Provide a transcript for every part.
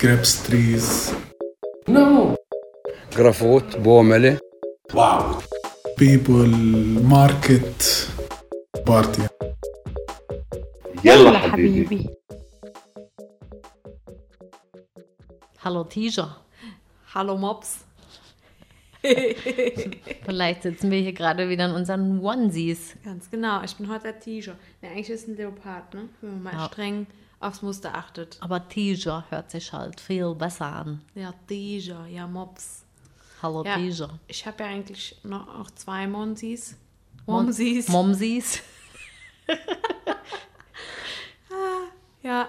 grapes trees. No. جرافوت بوملة Wow. People, market, party. يلا حبيبي. Hallo Tisha. Hallo Mops. Vielleicht sitzen wir hier gerade wieder in unseren Onesies. Ganz genau, ich bin heute der T-Shirt. Ne, eigentlich ist es ein Leopard, ne? Wenn man mal Ja. streng aufs Muster achtet. Aber Tisha hört sich halt viel besser an. Ja, T-Shirt, ja, Mops. Hallo Ja, Tisha. ich habe ja eigentlich noch auch zwei Monsies. Momsies. Momsies. ja.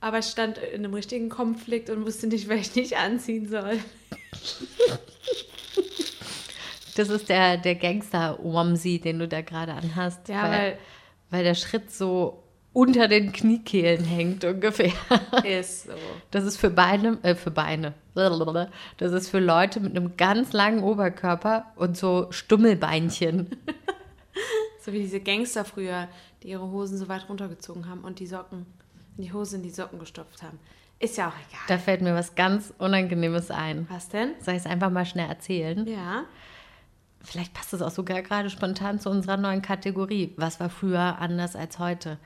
Aber ich stand in einem richtigen Konflikt und wusste nicht, wer ich nicht anziehen soll. Das ist der, der Gangster-Womsi, den du da gerade anhast. Ja, weil, weil- weil der Schritt so unter den Kniekehlen hängt ungefähr. Ist so. Das ist für Beine, äh, für Beine. Das ist für Leute mit einem ganz langen Oberkörper und so Stummelbeinchen. So wie diese Gangster früher, die ihre Hosen so weit runtergezogen haben und die Socken, die Hose in die Socken gestopft haben. Ist ja auch egal. Da fällt mir was ganz Unangenehmes ein. Was denn? Soll ich es einfach mal schnell erzählen? Ja. Vielleicht passt es auch sogar gerade spontan zu unserer neuen Kategorie. Was war früher anders als heute?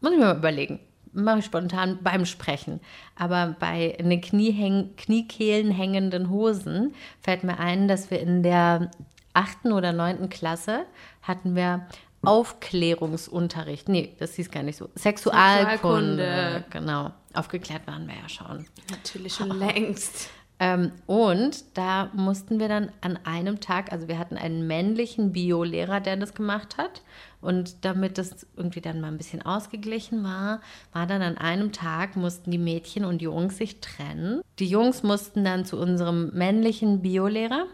Muss ich mir mal überlegen. Mache ich spontan beim Sprechen. Aber bei in den Knie häng, Kniekehlen hängenden Hosen fällt mir ein, dass wir in der achten oder neunten Klasse hatten wir Aufklärungsunterricht. Nee, das hieß gar nicht so. Sexualkunde. Sexualkunde. Genau. Aufgeklärt waren wir ja schon. Natürlich schon längst. Ähm, und da mussten wir dann an einem Tag, also wir hatten einen männlichen Biolehrer, der das gemacht hat. Und damit das irgendwie dann mal ein bisschen ausgeglichen war, war dann an einem Tag, mussten die Mädchen und Jungs sich trennen. Die Jungs mussten dann zu unserem männlichen Biolehrer,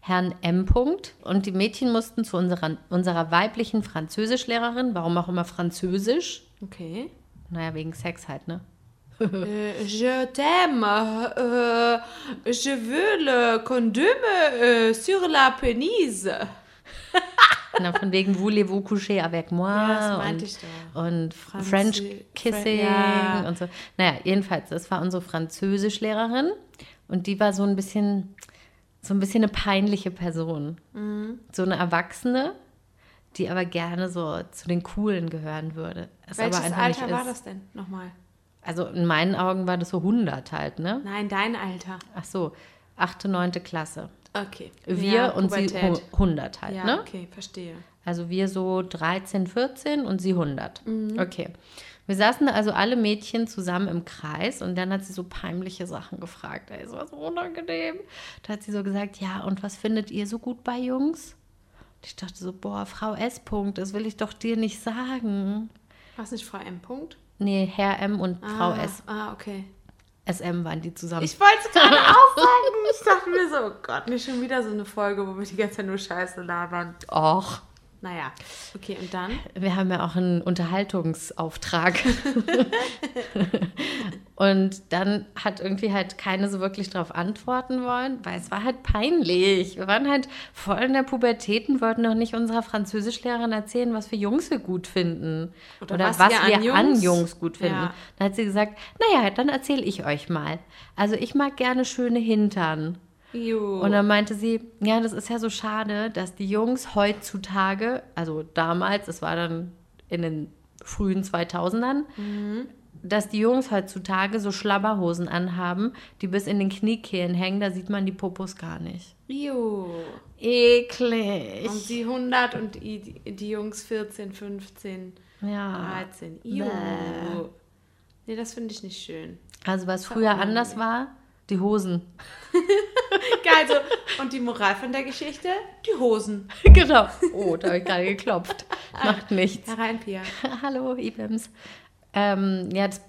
Herrn M. Punkt, und die Mädchen mussten zu unserer, unserer weiblichen Französischlehrerin, warum auch immer Französisch. Okay. Naja, wegen Sex halt, ne? Euh, je t'aime. Euh, je veux le condom euh, sur la pénise. Na, von wegen Voulez-vous coucher avec moi? Ja, das meinte und, ich doch. Und French Fre- Kissing ja. und so. Naja, jedenfalls, das war unsere Französischlehrerin und die war so ein bisschen, so ein bisschen eine peinliche Person. Mhm. So eine Erwachsene, die aber gerne so zu den Coolen gehören würde. Es Welches Alter war das denn? Nochmal. Also in meinen Augen war das so 100 halt, ne? Nein, dein Alter. Ach so, achte, neunte Klasse. Okay. Wir Ja, und sie Pubertät. hu- 100 halt, Ja, ne? okay, verstehe. Also wir so 13, 14 und sie 100. Mhm. Okay. Wir saßen da also alle Mädchen zusammen im Kreis und dann hat sie so peinliche Sachen gefragt. Ey, es war so unangenehm. Da hat sie so gesagt, ja, und was findet ihr so gut bei Jungs? Und ich dachte so, boah, Frau S. Punkt, das will ich doch dir nicht sagen. Was nicht Frau M. Punkt? Nee, Herr M. und Frau ah, S. Ah, okay. SM waren die zusammen. Ich wollte es gerade auch sagen. Ich dachte mir so, oh Gott, nicht schon wieder so eine Folge, wo wir die ganze Zeit nur Scheiße labern. Och, Naja, okay, und dann? wir haben ja auch einen Unterhaltungsauftrag. und dann hat irgendwie halt keine so wirklich darauf antworten wollen, weil es war halt peinlich. Wir waren halt voll in der Pubertät und wollten noch nicht unserer Französischlehrerin erzählen, was für Jungs wir gut finden. Oder Oder, was was, ihr an wir an Jungs- Jungs gut finden. Ja. Dann hat sie gesagt, naja, dann erzähle ich euch mal. Also ich mag gerne schöne Hintern. Jo. Und dann meinte sie, ja, das ist ja so schade, dass die Jungs heutzutage, also damals, es war dann in den frühen 2000ern, dass die Jungs heutzutage so Schlabberhosen anhaben, die bis in den Kniekehlen hängen, da sieht man die Popos gar nicht. jo. Eklig. Und sie 100 und die, die Jungs 14, 15, Ja. 13. Jo. Bäh. Nee, das finde ich nicht schön. Also was früher anders war, die Hosen. Geil, so. Und die Moral von der Geschichte? Die Hosen. genau. Oh, da habe ich gerade geklopft. Macht nichts. Herein, Pia. Hallo, Ibims. Ähm, ja, das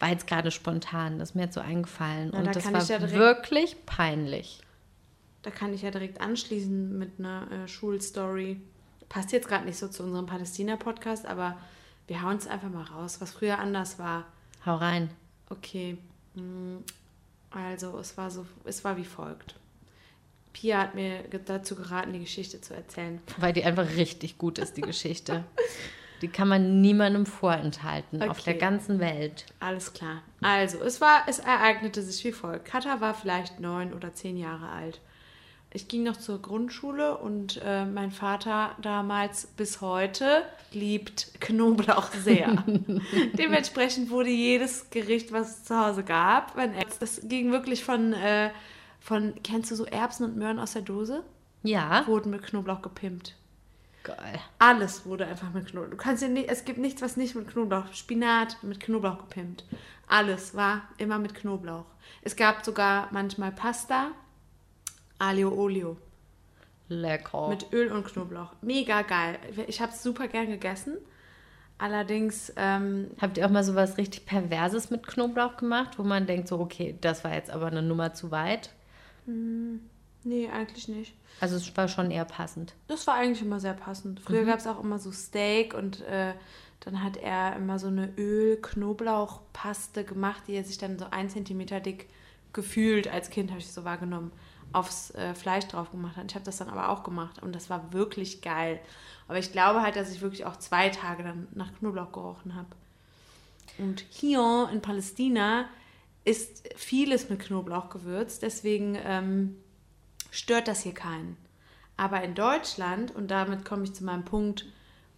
war jetzt gerade spontan, das ist mir jetzt so eingefallen. Da und das kann war ja wirklich peinlich. Da kann ich ja direkt anschließen mit einer äh, Schulstory. Passt jetzt gerade nicht so zu unserem Palästina-Podcast, aber wir hauen es einfach mal raus, was früher anders war. Hau rein. Okay. mm, Also, es war so, es war wie folgt. Pia hat mir dazu geraten, die Geschichte zu erzählen. Weil die einfach richtig gut ist, die Geschichte. Die kann man niemandem vorenthalten auf Okay. der ganzen Welt. Alles klar. Also, es war, es ereignete sich wie folgt. Katha war vielleicht neun oder zehn Jahre alt. Ich ging noch zur Grundschule und äh, mein Vater damals bis heute liebt Knoblauch sehr. Dementsprechend wurde jedes Gericht, was es zu Hause gab, wenn er, das ging wirklich von, äh, von, kennst du so Erbsen und Möhren aus der Dose? Ja. Wurden mit Knoblauch gepimpt. Geil. Alles wurde einfach mit Knoblauch. Du kannst ja nicht, es gibt nichts, was nicht mit Knoblauch. Spinat mit Knoblauch gepimpt. Alles war immer mit Knoblauch. Es gab sogar manchmal Pasta, Alio Olio Lecker. mit Öl und Knoblauch. Mega geil. Ich habe es super gern gegessen. Allerdings, ähm, Habt ihr auch mal sowas richtig Perverses mit Knoblauch gemacht, wo man denkt so, okay, das war jetzt aber eine Nummer zu weit? nee, eigentlich nicht. Also es war schon eher passend. Das war eigentlich immer sehr passend. Früher gab es auch immer so Steak und äh, dann hat er immer so eine Öl-Knoblauch-Paste gemacht, die er sich dann so ein Zentimeter dick gefühlt, als Kind habe ich es so wahrgenommen, aufs äh, Fleisch drauf gemacht hat. Ich habe das dann aber auch gemacht und das war wirklich geil. Aber ich glaube halt, dass ich wirklich auch zwei Tage dann nach Knoblauch gerochen habe. Und hier in Palästina ist vieles mit Knoblauch gewürzt, deswegen ähm, stört das hier keinen. Aber in Deutschland, und damit komme ich zu meinem Punkt,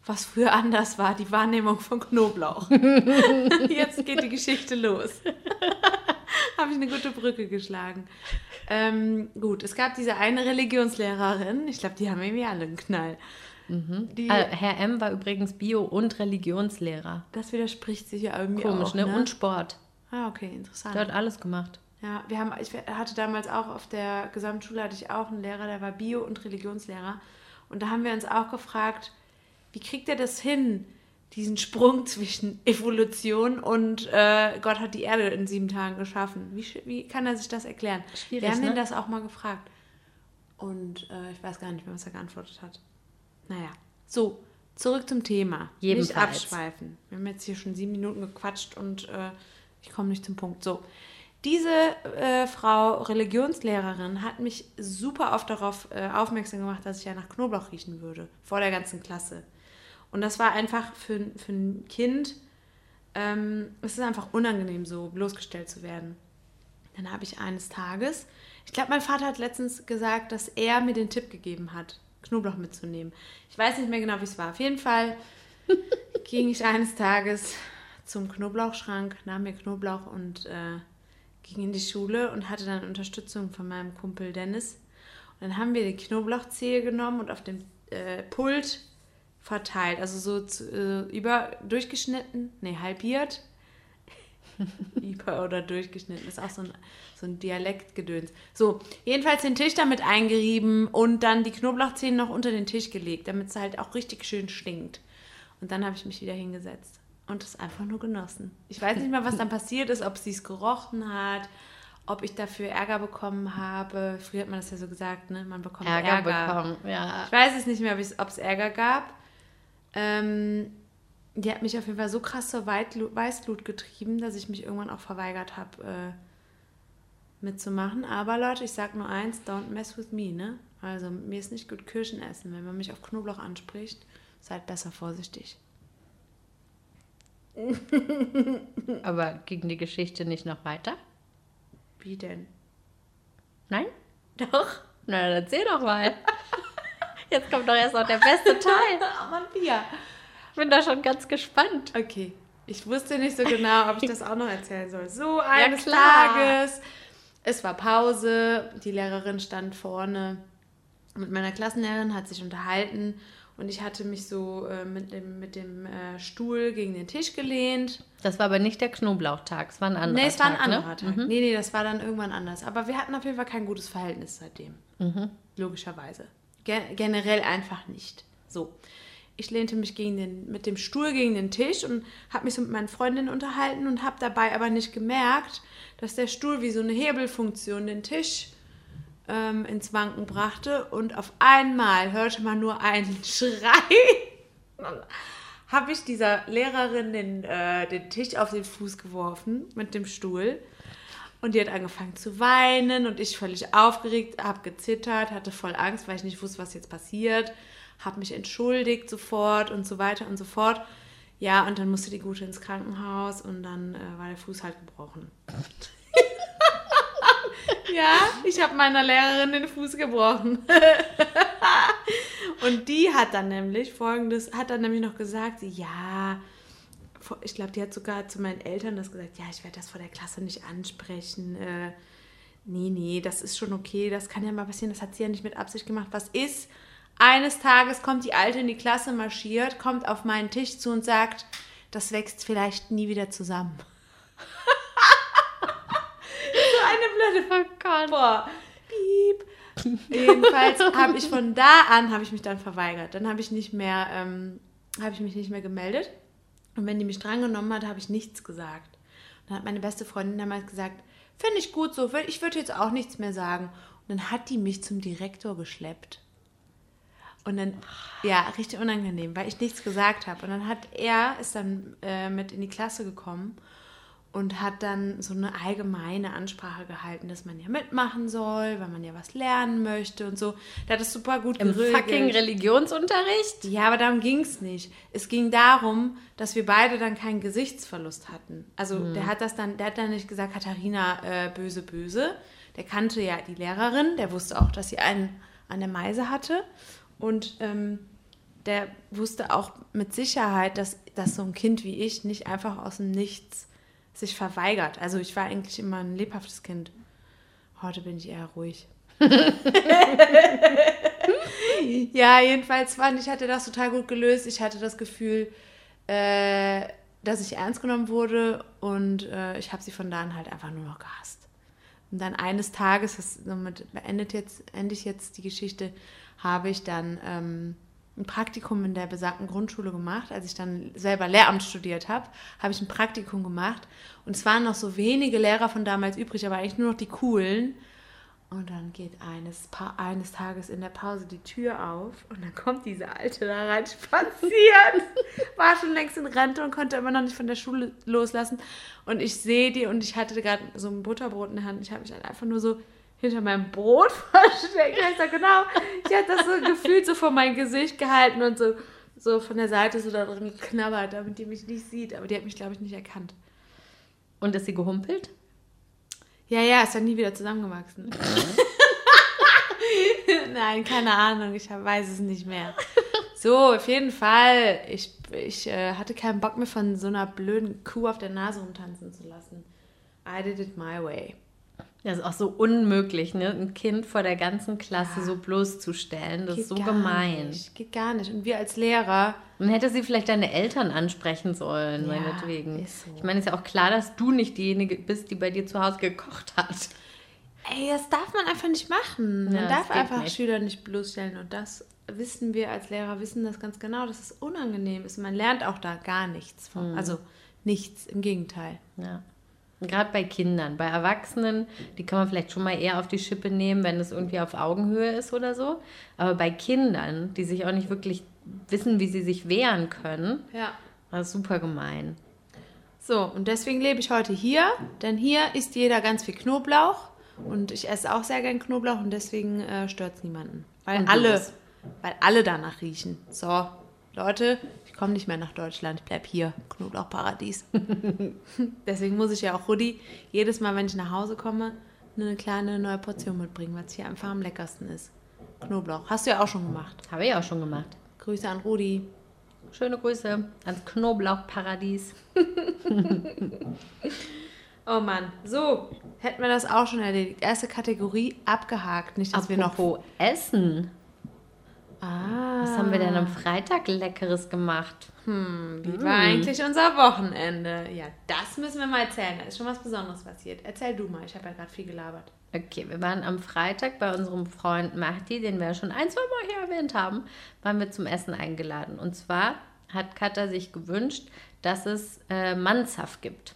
was früher anders war, die Wahrnehmung von Knoblauch. Jetzt geht die Geschichte los. Habe ich eine gute Brücke geschlagen. Ähm, gut, es gab diese eine Religionslehrerin, ich glaube, die haben irgendwie alle einen Knall. Die, Äh, Herr M. war übrigens Bio- und Religionslehrer. das widerspricht sich ja irgendwie Komisch, auch. ne? Ne? Und Sport. ah, okay, interessant. Der hat alles gemacht. Ja, wir haben, ich hatte damals auch auf der Gesamtschule hatte ich auch einen Lehrer, der war Bio- und Religionslehrer. Und da haben wir uns auch gefragt, wie kriegt er das hin, diesen Sprung zwischen Evolution und äh, Gott hat die Erde in sieben Tagen geschaffen? Wie, wie kann er sich das erklären? Schwierig, wir haben ne? ihn das auch mal gefragt. Und äh, ich weiß gar nicht mehr, was er geantwortet hat. Naja, so, zurück zum Thema. Nicht Jedenfalls. abschweifen. Wir haben jetzt hier schon sieben Minuten gequatscht und äh, ich komme nicht zum Punkt. So, diese äh, Frau Religionslehrerin hat mich super oft darauf äh, aufmerksam gemacht, dass ich ja nach Knoblauch riechen würde, vor der ganzen Klasse. Und das war einfach für, für ein Kind, ähm, es ist einfach unangenehm, so bloßgestellt zu werden. Dann habe ich eines Tages, ich glaube, mein Vater hat letztens gesagt, dass er mir den Tipp gegeben hat, Knoblauch mitzunehmen. Ich weiß nicht mehr genau, wie es war. Auf jeden Fall ging ich eines Tages zum Knoblauchschrank, nahm mir Knoblauch und äh, ging in die Schule und hatte dann Unterstützung von meinem Kumpel Dennis. Und dann haben wir die Knoblauchzehe genommen und auf dem äh, Pult verteilt. Also so zu, äh, über durchgeschnitten, nee, halbiert. über oder durchgeschnitten. ist auch so ein, so ein Dialektgedöns. So, jedenfalls den Tisch damit eingerieben und dann die Knoblauchzehen noch unter den Tisch gelegt, damit es halt auch richtig schön stinkt. Und dann habe ich mich wieder hingesetzt und es einfach nur genossen. Ich weiß nicht mehr, was dann passiert ist, ob sie es gerochen hat, ob ich dafür Ärger bekommen habe. Früher hat man das ja so gesagt, ne? Man bekommt Ärger. Ärger, bekommen. Ja. Ich weiß es nicht mehr, ob es Ärger gab. Ähm, die hat mich auf jeden Fall so krass zur Weitlu- Weißglut getrieben, dass ich mich irgendwann auch verweigert habe, äh, mitzumachen. Aber Leute, ich sag nur eins, don't mess with me, ne? Also mir ist nicht gut Kirschen essen. Wenn man mich auf Knoblauch anspricht, seid besser vorsichtig. Aber ging die Geschichte nicht noch weiter? Wie denn? Nein? Doch. Na, dann erzähl doch mal. Jetzt kommt doch erst noch der beste Teil. Oh Mann, Pia. Ich bin da schon ganz gespannt. Okay. Ich wusste nicht so genau, ob ich das auch noch erzählen soll. So eines klar. Tages. Es war Pause. Die Lehrerin stand vorne mit meiner Klassenlehrerin, hat sich unterhalten. Und ich hatte mich so äh, mit dem, mit dem äh, Stuhl gegen den Tisch gelehnt. Das war aber nicht der Knoblauchtag, es war ein anderer Nee, es war ein Tag, ne? anderer Tag. Nee, nee, das war dann irgendwann anders. Aber wir hatten auf jeden Fall kein gutes Verhältnis seitdem. Logischerweise. Ge generell einfach nicht. So. Ich lehnte mich gegen den, mit dem Stuhl gegen den Tisch und habe mich so mit meinen Freundinnen unterhalten und habe dabei aber nicht gemerkt, dass der Stuhl wie so eine Hebelfunktion den Tisch ähm, ins Wanken brachte und auf einmal hörte man nur einen Schrei habe ich dieser Lehrerin den, äh, den Tisch auf den Fuß geworfen mit dem Stuhl. Und die hat angefangen zu weinen und ich völlig aufgeregt, habe gezittert, hatte voll Angst, weil ich nicht wusste, was jetzt passiert. habe mich entschuldigt sofort und so weiter und so fort. Ja, und dann musste die Gute ins Krankenhaus und dann äh, war der Fuß halt gebrochen. ja, ich habe meiner Lehrerin den Fuß gebrochen. und die hat dann nämlich folgendes, hat dann nämlich noch gesagt, ja, ich glaube, die hat sogar zu meinen Eltern das gesagt, ja, ich werde das vor der Klasse nicht ansprechen. Äh, nee, nee, das ist schon okay, das kann ja mal passieren, das hat sie ja nicht mit Absicht gemacht. Was ist? Eines Tages kommt die Alte in die Klasse marschiert, kommt auf meinen Tisch zu und sagt, das wächst vielleicht nie wieder zusammen. so eine blöde Gott. Boah. Piep. Jedenfalls habe ich von da an habe ich mich dann verweigert. Dann habe ich nicht mehr, ähm, habe ich mich nicht mehr gemeldet. Und wenn die mich drangenommen hat, habe ich nichts gesagt. Dann hat meine beste Freundin damals gesagt, finde ich gut so, ich würde jetzt auch nichts mehr sagen. Und dann hat die mich zum Direktor geschleppt. Und dann, ja, richtig unangenehm, weil ich nichts gesagt habe. Und dann hat er, ist dann äh, mit in die Klasse gekommen und hat dann so eine allgemeine Ansprache gehalten, dass man ja mitmachen soll, weil man ja was lernen möchte und so. Der hat das super gut Im geregelt. fucking Religionsunterricht? Ja, aber darum ging es nicht. Es ging darum, dass wir beide dann keinen Gesichtsverlust hatten. Also der hat das dann, der hat dann nicht gesagt, Katharina, äh, böse, böse. Der kannte ja die Lehrerin, der wusste auch, dass sie einen an der Meise hatte. Und ähm, der wusste auch mit Sicherheit, dass, dass so ein Kind wie ich nicht einfach aus dem Nichts sich verweigert. Also ich war eigentlich immer ein lebhaftes Kind. Heute bin ich eher ruhig. ja, jedenfalls fand ich, hatte das total gut gelöst. Ich hatte das Gefühl, äh, dass ich ernst genommen wurde und äh, ich habe sie von da an halt einfach nur noch gehasst. Und dann eines Tages, das, somit beendet jetzt, ende ich jetzt die Geschichte, habe ich dann ähm, ein Praktikum in der besagten Grundschule gemacht. Als ich dann selber Lehramt studiert habe, habe ich ein Praktikum gemacht. Und es waren noch so wenige Lehrer von damals übrig, aber eigentlich nur noch die coolen. Und dann geht eines, pa eines Tages in der Pause die Tür auf und dann kommt diese Alte da rein spazieren. War schon längst in Rente und konnte immer noch nicht von der Schule loslassen. Und ich sehe die und ich hatte gerade so ein Butterbrot in der Hand. Ich habe mich einfach nur so hinter meinem Brot versteckt. Ich sag, genau, ich hatte das so gefühlt so vor mein Gesicht gehalten und so, so von der Seite so da drin geknabbert, damit die mich nicht sieht. Aber die hat mich, glaube ich, nicht erkannt. Und ist sie gehumpelt? Ja, ja, ist dann nie wieder zusammengewachsen. Nein, keine Ahnung, ich weiß es nicht mehr. So, auf jeden Fall. Ich, ich äh, hatte keinen Bock mehr von so einer blöden Kuh auf der Nase rumtanzen zu lassen. I did it my way. Das ist auch so unmöglich, ne? Ein Kind vor der ganzen Klasse so bloßzustellen. Das ist so gemein. Nicht, geht gar nicht. Und wir als Lehrer, Man hätte sie vielleicht deine Eltern ansprechen sollen, Ja, meinetwegen. so. Ich meine, es ist ja auch klar, dass du nicht diejenige bist, die bei dir zu Hause gekocht hat. ey, das darf man einfach nicht machen. Man Ja, darf geht einfach nicht. Schüler nicht bloßstellen. Und das wissen wir als Lehrer, wissen das ganz genau, dass es unangenehm ist. Man lernt auch da gar nichts Mhm. von. Also nichts, im Gegenteil. Ja. Gerade bei Kindern. Bei Erwachsenen, die kann man vielleicht schon mal eher auf die Schippe nehmen, wenn es irgendwie auf Augenhöhe ist oder so. Aber bei Kindern, die sich auch nicht wirklich wissen, wie sie sich wehren können, Ja. das ist super gemein. So, und deswegen lebe ich heute hier, denn hier isst jeder ganz viel Knoblauch und ich esse auch sehr gern Knoblauch und deswegen äh, stört es niemanden. Weil Und alle, weil alle danach riechen. So, Leute, komme nicht mehr nach Deutschland, ich bleib hier, Knoblauchparadies. deswegen muss ich ja auch Rudi jedes Mal, wenn ich nach Hause komme, eine kleine neue Portion mitbringen, was hier einfach am leckersten ist. Knoblauch. Hast du ja auch schon gemacht. Habe ich auch schon gemacht. Grüße an Rudi. Schöne Grüße ans Knoblauchparadies. Oh Mann, so, hätten wir das auch schon erledigt. Erste Kategorie abgehakt. Nicht, dass wir noch Apropos Essen. Ah, Was haben wir denn am Freitag Leckeres gemacht? wie war eigentlich unser Wochenende? Ja, das müssen wir mal erzählen. Da ist schon was Besonderes passiert. Erzähl du mal, ich habe ja gerade viel gelabert. Okay, wir waren am Freitag bei unserem Freund Mahdi, den wir ja schon ein, zwei Mal hier erwähnt haben, waren wir zum Essen eingeladen. Und zwar hat Katha sich gewünscht, dass es äh, Mannshaft gibt.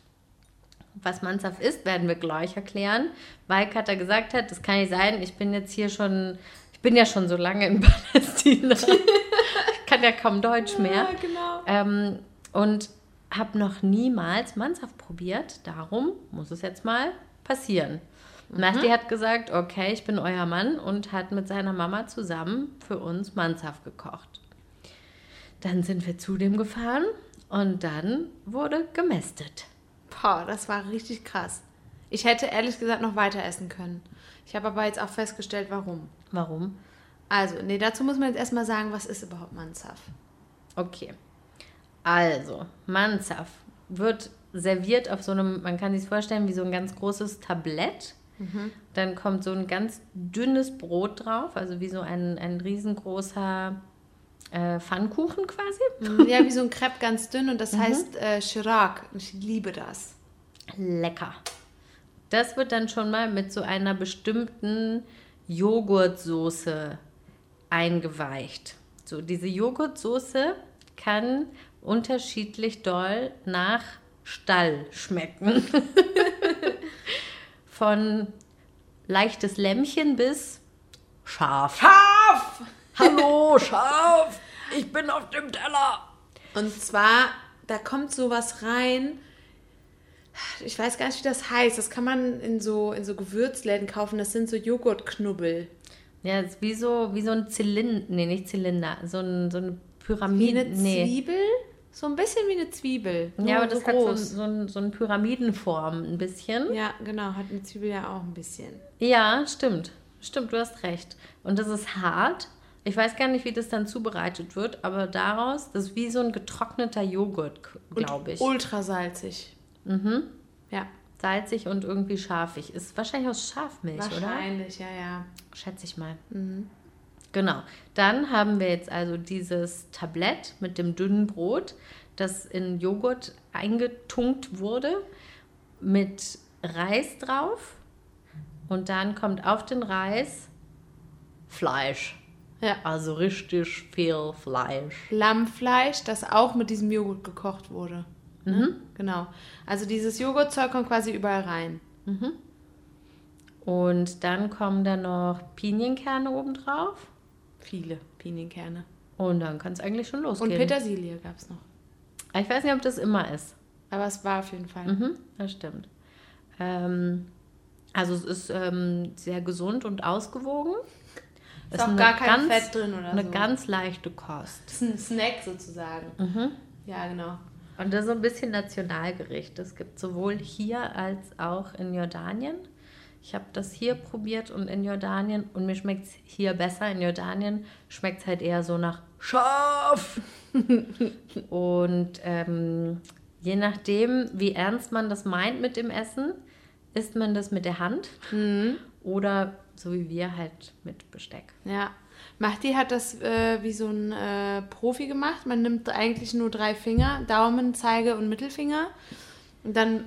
Was Mannshaft ist, werden wir gleich erklären, weil Katha gesagt hat, das kann nicht sein, ich bin jetzt hier schon, bin ja schon so lange in Palästina. ich kann ja kaum Deutsch mehr. genau. Ähm, und habe noch niemals Mannshaft probiert. Darum muss es jetzt mal passieren. Mahdi hat gesagt, okay, ich bin euer Mann und hat mit seiner Mama zusammen für uns Mannshaft gekocht. Dann sind wir zu dem gefahren und dann wurde gemästet. Boah, das war richtig krass. Ich hätte ehrlich gesagt noch weiter essen können. Ich habe aber jetzt auch festgestellt, warum. Warum? Also, nee, dazu muss man jetzt erstmal sagen, was ist überhaupt Mansaf? Okay. Also, Mansaf wird serviert auf so einem, man kann sich vorstellen, wie so ein ganz großes Tablett. Dann kommt so ein ganz dünnes Brot drauf, also wie so ein, ein riesengroßer äh, Pfannkuchen quasi. Ja, wie so ein Crepe ganz dünn und das heißt äh, Chirac. Ich liebe das. Lecker. Das wird dann schon mal mit so einer bestimmten Joghurtsoße eingeweicht. So, diese Joghurtsoße kann unterschiedlich doll nach Stall schmecken. Von leichtes Lämmchen bis scharf. Scharf! Hallo, scharf! Ich bin auf dem Teller! Und zwar, da kommt sowas rein. Ich weiß gar nicht, wie das heißt. Das kann man in so, in so Gewürzläden kaufen. Das sind so Joghurtknubbel. Ja, ist wie so, wie so ein Zylinder, nee, nicht Zylinder, so, ein, so eine Wie Pyramide. eine nee. Zwiebel? So ein bisschen wie eine Zwiebel. Ja, aber das so hat so, groß. so, ein, so eine Pyramidenform ein bisschen. Ja, genau. Hat eine Zwiebel ja auch ein bisschen. Ja, stimmt. Stimmt, du hast recht. Und das ist hart. Ich weiß gar nicht, wie das dann zubereitet wird, aber daraus, das ist wie so ein getrockneter Joghurt, glaube ich. Ultra salzig. Mhm. Ja, Salzig und irgendwie scharfig. Ist wahrscheinlich aus Schafmilch, oder? wahrscheinlich, ja, ja. Schätze ich mal. Genau. Dann haben wir jetzt also dieses Tablett mit dem dünnen Brot, das in Joghurt eingetunkt wurde, mit Reis drauf. Und dann kommt auf den Reis Fleisch. Ja. Also richtig viel Fleisch. Lammfleisch, das auch mit diesem Joghurt gekocht wurde. Ne? Genau. Also dieses Joghurtzeug kommt quasi überall rein. Und dann kommen da noch Pinienkerne oben drauf. Viele Pinienkerne. Und dann kann es eigentlich schon losgehen. Und Petersilie gab es noch. Ich weiß nicht, ob das immer ist. Aber es war auf jeden Fall. Mhm, das stimmt. Ähm, also es ist ähm, sehr gesund und ausgewogen. Ist auch gar kein Fett drin oder Eine so. ganz leichte Kost. Das ist ein Snack sozusagen. Mhm. Ja, genau. Und das ist so ein bisschen Nationalgericht. Es gibt sowohl hier als auch in Jordanien. Ich habe das hier probiert und in Jordanien und mir schmeckt es hier besser. In Jordanien schmeckt es halt eher so nach scharf. und ähm, je nachdem, wie ernst man das meint mit dem Essen, isst man das mit der Hand oder so wie wir halt mit Besteck. Ja. Mahdi hat das äh, wie so ein äh, Profi gemacht. Man nimmt eigentlich nur drei Finger, Daumen, Zeige und Mittelfinger. Und dann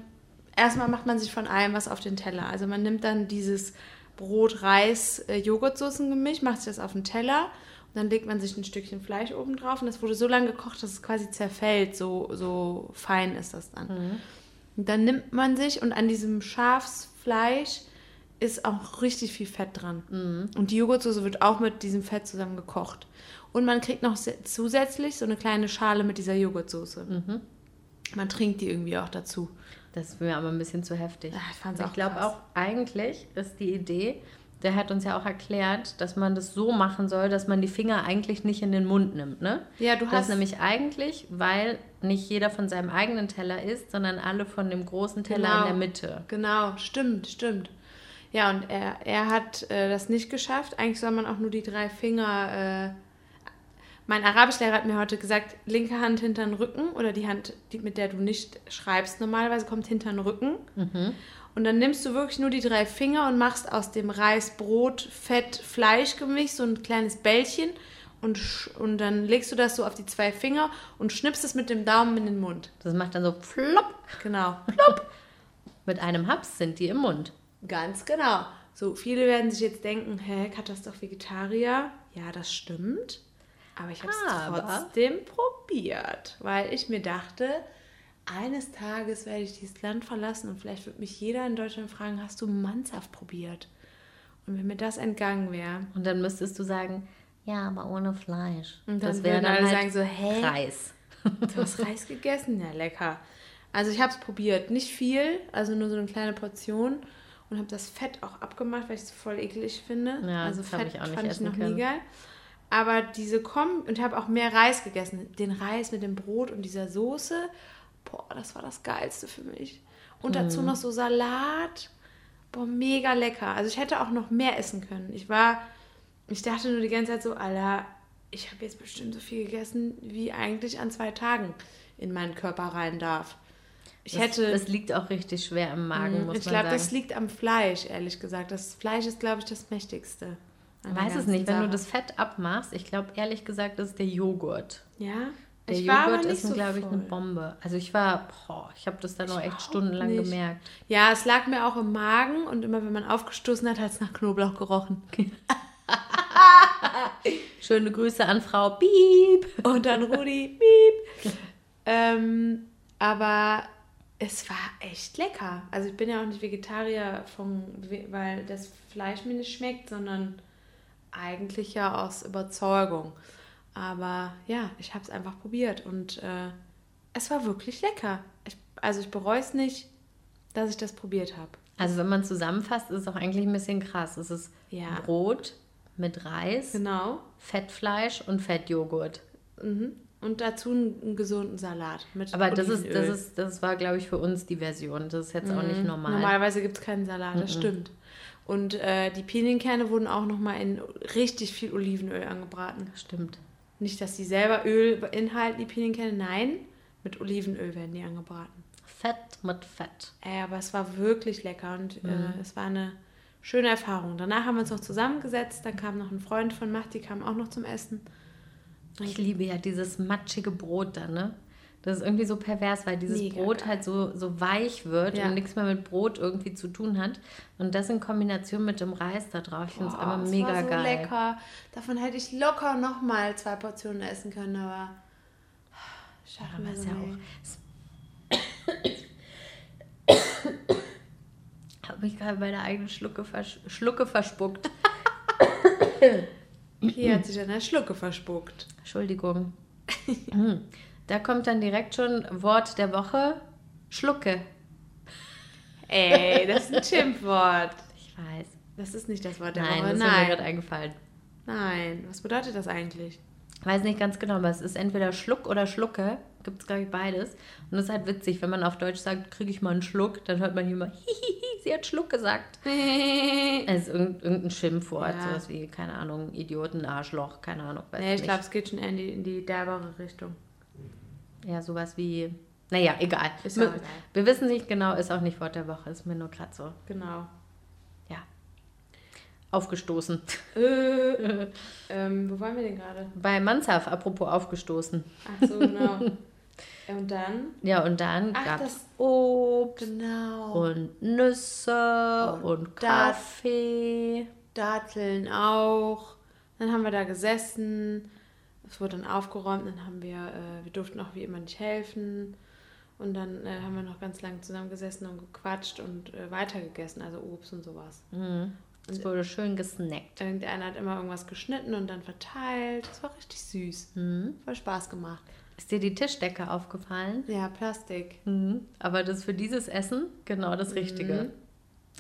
erstmal macht man sich von allem was auf den Teller. Also man nimmt dann dieses Brot, Reis, äh, Joghurtsoßengemisch, macht sich das auf den Teller und dann legt man sich ein Stückchen Fleisch oben drauf und das wurde so lange gekocht, dass es quasi zerfällt. So, so fein ist das dann. Und dann nimmt man sich und an diesem Schafsfleisch ist auch richtig viel Fett dran. Und die Joghurtsoße wird auch mit diesem Fett zusammen gekocht. Und man kriegt noch zusätzlich so eine kleine Schale mit dieser Joghurtsoße. Man trinkt die irgendwie auch dazu. Das ist mir aber ein bisschen zu heftig. Ah, ich ich glaube auch, eigentlich ist die Idee, der hat uns ja auch erklärt, dass man das so machen soll, dass man die Finger eigentlich nicht in den Mund nimmt, ne? Ja, du das hast- nämlich eigentlich, weil nicht jeder von seinem eigenen Teller isst, sondern alle von dem großen Teller Genau. in der Mitte. Genau, stimmt, stimmt. Ja, und er, er hat äh, das nicht geschafft. Eigentlich soll man auch nur die drei Finger. Äh, mein Arabischlehrer hat mir heute gesagt, linke Hand hinter den Rücken oder die Hand, die, mit der du nicht schreibst, normalerweise kommt hinter den Rücken. Und dann nimmst du wirklich nur die drei Finger und machst aus dem Reis, Brot, Fett, Fleischgemisch so ein kleines Bällchen und, und dann legst du das so auf die zwei Finger und schnippst es mit dem Daumen in den Mund. Das macht dann so plopp. Genau. Mit einem Haps sind die im Mund. Ganz genau. So, viele werden sich jetzt denken, hä, Katja ist doch Vegetarier. Ja, das stimmt. Aber ich habe es trotzdem probiert, weil ich mir dachte, eines Tages werde ich dieses Land verlassen und vielleicht wird mich jeder in Deutschland fragen, hast du Mannshaft probiert? Und wenn mir das entgangen wäre, Und dann müsstest du sagen, ja, aber ohne Fleisch. Und dann das wäre dann alle halt sagen so, hä? Reis. du hast Reis gegessen? Ja, lecker. Also ich habe es probiert. Nicht viel, also nur so eine kleine Portion. Und habe das Fett auch abgemacht, weil ich es voll eklig finde. Ja, also das Fett ich auch nicht fand ich noch können. nie geil. Aber diese kommen und habe auch mehr Reis gegessen. Den Reis mit dem Brot und dieser Soße, boah, das war das Geilste für mich. Und dazu Mhm. noch so Salat, boah, mega lecker. Also ich hätte auch noch mehr essen können. Ich war, ich dachte nur die ganze Zeit so, Alter, ich habe jetzt bestimmt so viel gegessen, wie eigentlich an zwei Tagen in meinen Körper rein darf. Ich Das, hätte. das liegt auch richtig schwer im Magen, muss ich man glaube, sagen. das liegt am Fleisch, ehrlich gesagt. Das Fleisch ist, glaube ich, das Mächtigste. an Weiß es nicht, wenn du Sache. das Fett abmachst, ich glaube ehrlich gesagt, das ist der Joghurt. Ja? Der ich Joghurt ist, so glaube ich, eine. Bombe. Also ich war, boah, ich habe das dann nur echt stundenlang nicht. gemerkt. Ja, es lag mir auch im Magen und immer wenn man aufgestoßen hat, hat es nach Knoblauch gerochen. Schöne Grüße an Frau Piep. Und dann Rudi, piep. ähm, aber es war echt lecker. Also ich bin ja auch nicht Vegetarier, vom, weil das Fleisch mir nicht schmeckt, sondern eigentlich ja aus Überzeugung. Aber ja, ich habe es einfach probiert und äh, es war wirklich lecker. Ich, also ich bereue es nicht, dass ich das probiert habe. Also wenn man zusammenfasst, ist es auch eigentlich ein bisschen krass. Es ist Ja. Brot mit Reis, Genau. Fettfleisch und Fettjoghurt. Mhm. Und dazu einen, gesunden Salat mit Aber das ist, das ist, das war, glaube ich, für uns die Version. Das ist jetzt auch nicht normal. Normalerweise gibt es keinen Salat, das stimmt. Und äh, die Pinienkerne wurden auch nochmal in richtig viel Olivenöl angebraten. Stimmt. Nicht, dass die selber Öl beinhalten, die Pinienkerne, nein, mit Olivenöl werden die angebraten. Fett mit Fett. Äh, aber es war wirklich lecker und Mhm. äh, es war eine schöne Erfahrung. Danach haben wir uns noch zusammengesetzt, dann kam noch ein Freund von Macht, die kam auch noch zum Essen. Ich liebe ja dieses matschige Brot da, ne? Das ist irgendwie so pervers, weil dieses Mega Brot geil. halt so, so weich wird Ja. und nichts mehr mit Brot irgendwie zu tun hat. Und das in Kombination mit dem Reis da drauf, ich finde es einfach mega war so geil. lecker. Davon hätte ich locker nochmal zwei Portionen essen können, aber schaffen Aber wir so ja nicht. Habe mich gerade bei der eigenen Schlucke, versch Schlucke verspuckt. Hier hat sich an der Schlucke verspuckt. Entschuldigung. Hm. Da kommt dann direkt schon Wort der Woche: Schlucke. Ey, das ist ein Schimpfwort. Ich weiß. Das ist nicht das Wort der Nein, Woche. das ist mir gerade Nein. eingefallen. Nein. Was bedeutet das eigentlich? Weiß nicht ganz genau, aber es ist entweder Schluck oder Schlucke. Gibt es, glaube ich, beides. Und das ist halt witzig, wenn man auf Deutsch sagt, kriege ich mal einen Schluck, dann hört man immer, hihihi, sie hat Schluck gesagt. Irgend- irgendein Schimpfwort, Ja. sowas wie, keine Ahnung, Idioten, Arschloch, keine Ahnung. Weiß nee, ich glaube, es geht schon eher in die, in die derbere Richtung. Ja, sowas wie, naja, egal. Ist wir, egal. wir wissen nicht genau, ist auch nicht Wort der Woche, ist mir nur gerade so, Genau. Aufgestoßen. Äh, ähm, wo waren wir denn gerade? Bei Mansaf, apropos aufgestoßen. Ach so, genau. Und dann? Ja, und dann Ach, gab das- es Obst Genau. und Nüsse Und und, Kaffee. Datteln auch. Dann haben wir da gesessen. Es wurde dann aufgeräumt. Dann haben wir, äh, wir durften auch wie immer nicht helfen. Und dann äh, haben wir noch ganz lange zusammen gesessen und gequatscht und äh, weitergegessen, also Obst und sowas. Mhm. Es wurde schön gesnackt. Irgendeiner hat immer irgendwas geschnitten und dann verteilt. Das war richtig süß. Mhm. Voll Spaß gemacht. Ist dir die Tischdecke aufgefallen? Ja, Plastik. Mhm. Aber das ist für dieses Essen genau das Richtige.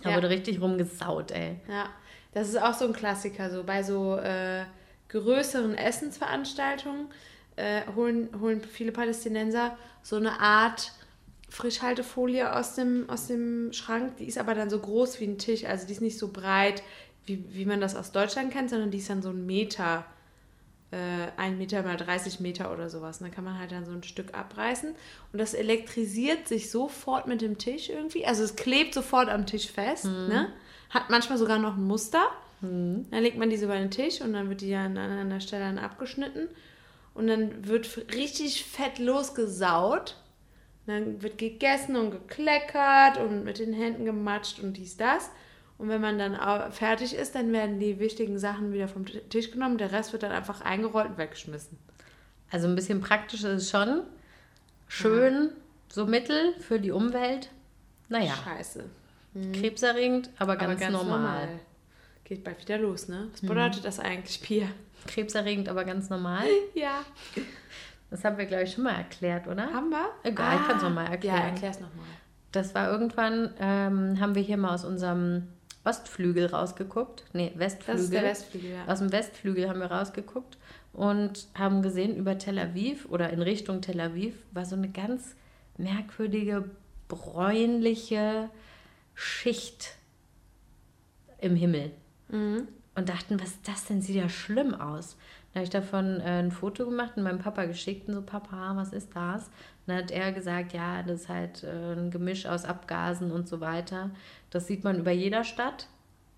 Da Ja. wurde richtig rumgesaut, ey. Ja, das ist auch so ein Klassiker. So bei so äh, größeren Essensveranstaltungen äh, holen, holen viele Palästinenser so eine Art Frischhaltefolie aus dem, aus dem Schrank. Die ist aber dann so groß wie ein Tisch. Also die ist nicht so breit, wie, wie man das aus Deutschland kennt, sondern die ist dann so ein Meter. Äh, ein Meter mal 30 Meter oder sowas. Und dann kann man halt dann so ein Stück abreißen. Und das elektrisiert sich sofort mit dem Tisch irgendwie. Also es klebt sofort am Tisch fest. Ne? Hat manchmal sogar noch ein Muster. Dann legt man diese über den Tisch und dann wird die ja an einer Stelle dann abgeschnitten. Und dann wird richtig fett losgesaut. Dann wird gegessen und gekleckert und mit den Händen gematscht und dies, das. Und wenn man dann fertig ist, dann werden die wichtigen Sachen wieder vom Ti- Tisch genommen. Der Rest wird dann einfach eingerollt und weggeschmissen. Also ein bisschen praktisch ist es schon. Schön, so mittel für die Umwelt. Naja, Scheiße. krebserregend, aber Aber ganz, normal. Geht bald wieder los, ne? Was bedeutet das eigentlich, Pia? Krebserregend, aber ganz normal. Ja. Das haben wir, glaube ich, schon mal erklärt, oder? Haben wir? Egal, ich kann's noch mal erklären. Ja, erklär's nochmal. das war irgendwann, ähm, haben wir hier mal aus unserem Ostflügel rausgeguckt. Nee, Westflügel. Das ist der Westflügel, ja. Aus dem Westflügel haben wir rausgeguckt und haben gesehen, über Tel Aviv oder in Richtung Tel Aviv war so eine ganz merkwürdige, bräunliche Schicht im Himmel. Und dachten, was ist das denn? Sieht ja schlimm aus. Dann habe ich davon äh, ein Foto gemacht und meinem Papa geschickt und so, Papa, was ist das? Und dann hat er gesagt, ja, das ist halt äh, ein Gemisch aus Abgasen und so weiter. Das sieht man über jeder Stadt.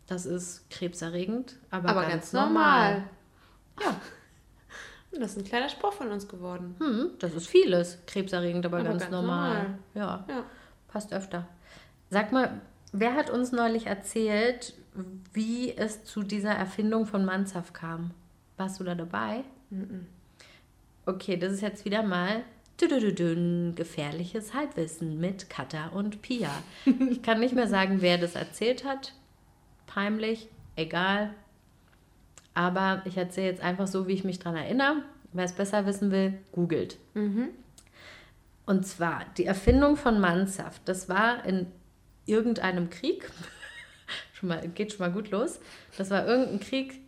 Das ist krebserregend, aber, Aber ganz, ganz normal. normal. Ja, das ist ein kleiner Spruch von uns geworden. hm, das ist vieles. Krebserregend, aber, Aber ganz, ganz normal. normal. Ja, Ja. passt öfter. Sag mal, wer hat uns neulich erzählt, wie es zu dieser Erfindung von Manzaf kam? Warst du da dabei? Okay, das ist jetzt wieder mal gefährliches Halbwissen mit Katha und Pia. Ich kann nicht mehr sagen, wer das erzählt hat. Peinlich, egal. Aber ich erzähle jetzt einfach so, wie ich mich dran erinnere. Wer es besser wissen will, googelt. Und zwar die Erfindung von Mansaft. Das war in irgendeinem Krieg. schon mal, geht schon mal gut los. Das war irgendein Krieg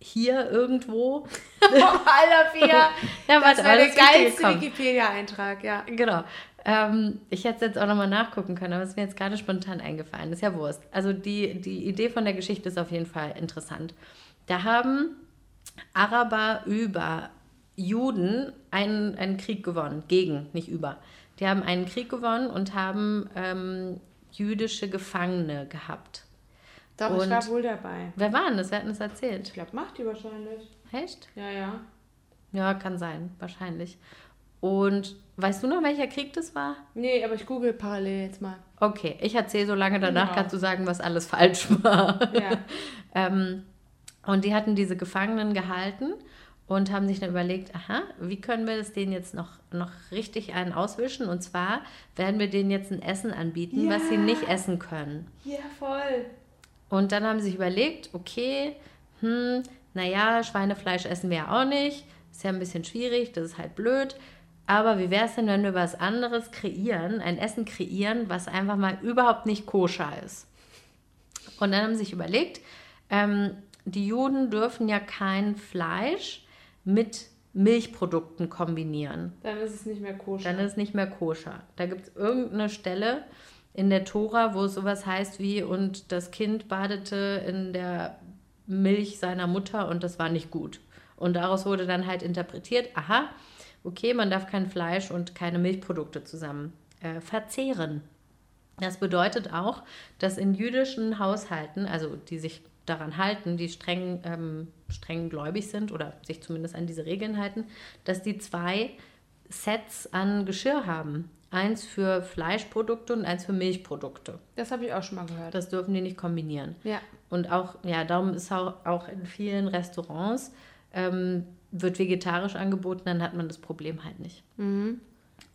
hier irgendwo. Alter, Pia. Ja, das war der geilste. Wikipedia-Eintrag, ja. Genau. Ähm, ich hätte es jetzt auch nochmal nachgucken können, aber es ist mir jetzt gerade spontan eingefallen. Ist ja Wurst. Also die, die Idee von der Geschichte ist auf jeden Fall interessant. Da haben Araber über Juden einen, einen Krieg gewonnen. Gegen, nicht über. Die haben einen Krieg gewonnen und haben ähm, jüdische Gefangene gehabt. Doch, ich Und- war wohl dabei. Wer waren das? Wer hat das erzählt? Ich glaube, macht die wahrscheinlich. Echt? Ja, ja. Ja, kann sein, wahrscheinlich. Und weißt du noch, welcher Krieg das war? Nee, aber ich google parallel jetzt mal. Okay, ich erzähle so lange danach, Genau. kannst du sagen, was alles falsch war. Ja. ähm, und die hatten diese Gefangenen gehalten und haben sich dann überlegt, aha, wie können wir das denen jetzt noch, noch richtig einen auswischen? Und zwar werden wir denen jetzt ein Essen anbieten, was sie Ja. nicht essen können. ja, voll. Und dann haben sie sich überlegt, okay, hm, naja, Schweinefleisch essen wir ja auch nicht. Ist ja ein bisschen schwierig, das ist halt blöd. Aber wie wäre es denn, wenn wir was anderes kreieren, ein Essen kreieren, was einfach mal überhaupt nicht koscher ist? Und dann haben sie sich überlegt, ähm, die Juden dürfen ja kein Fleisch mit Milchprodukten kombinieren. Dann ist es nicht mehr koscher. Dann ist es nicht mehr koscher. Da gibt es irgendeine Stelle in der Tora, wo es sowas heißt wie, und das Kind badete in der Milch seiner Mutter und das war nicht gut. Und daraus wurde dann halt interpretiert, aha, okay, man darf kein Fleisch und keine Milchprodukte zusammen äh, verzehren. Das bedeutet auch, dass in jüdischen Haushalten, also die sich daran halten, die streng, ähm, streng gläubig sind oder sich zumindest an diese Regeln halten, dass die zwei Sets an Geschirr haben. Eins für Fleischprodukte und eins für Milchprodukte. das habe ich auch schon mal gehört. Das dürfen die nicht kombinieren. ja. Und auch, ja, darum ist auch, auch in vielen Restaurants ähm, wird vegetarisch angeboten, dann hat man das Problem halt nicht.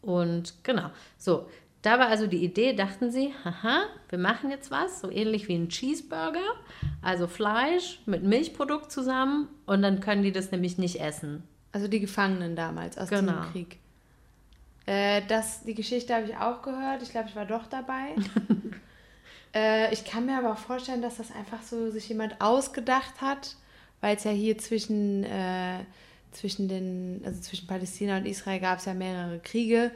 Und genau, so. Da war also die Idee, dachten sie, haha, wir machen jetzt was, so ähnlich wie ein Cheeseburger, also Fleisch mit Milchprodukt zusammen und dann können die das nämlich nicht essen. Also die Gefangenen damals aus Genau. dem Krieg. Äh, das, die Geschichte habe ich auch gehört. Ich glaube, ich war doch dabei. äh, ich kann mir aber auch vorstellen, dass das einfach so sich jemand ausgedacht hat, weil es ja hier zwischen, äh, zwischen den, also zwischen Palästina und Israel gab es ja mehrere Kriege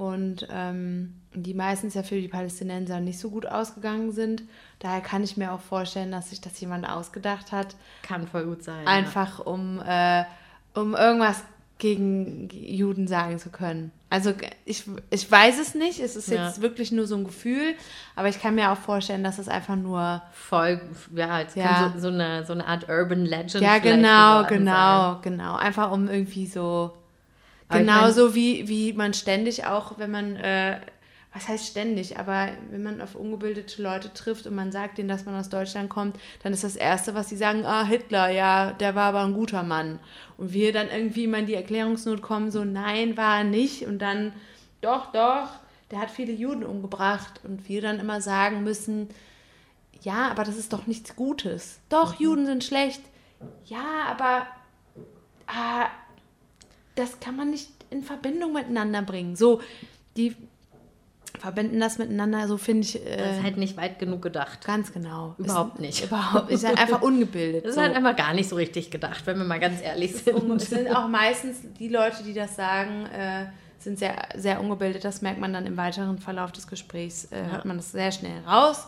und ähm, die meistens ja für die Palästinenser nicht so gut ausgegangen sind. Daher kann ich mir auch vorstellen, dass sich das jemand ausgedacht hat, Kann voll gut sein. einfach um, äh, um irgendwas gegen Juden sagen zu können. Also ich, ich weiß es nicht, es ist Ja. jetzt wirklich nur so ein Gefühl, aber ich kann mir auch vorstellen, dass es einfach nur. Voll, ja, Ja. so, so, eine, so eine Art Urban Legend ja genau, geworden sein. genau, genau, einfach um irgendwie so, Aber ich genauso wie, wie man ständig auch, wenn man, äh, was heißt ständig, aber wenn man auf ungebildete Leute trifft und man sagt denen, dass man aus Deutschland kommt, dann ist das Erste, was sie sagen, ah, Hitler, ja, der war aber ein guter Mann. Und wir dann irgendwie mal in die Erklärungsnot kommen, so, nein, war er nicht. Und dann, doch, doch, der hat viele Juden umgebracht. Und wir dann immer sagen müssen, ja, aber das ist doch nichts Gutes. Doch, Juden sind schlecht. Ja, aber ah, das kann man nicht in Verbindung miteinander bringen. So, die verbinden das miteinander, so finde ich äh, Das ist halt nicht weit genug gedacht. ganz genau. Überhaupt ist, nicht. Überhaupt, ist halt einfach ungebildet. Das ist so. halt einfach gar nicht so richtig gedacht, wenn wir mal ganz ehrlich sind. Und es sind auch meistens die Leute, die das sagen, äh, sind sehr, sehr ungebildet. Das merkt man dann im weiteren Verlauf des Gesprächs, äh, hört man das sehr schnell raus.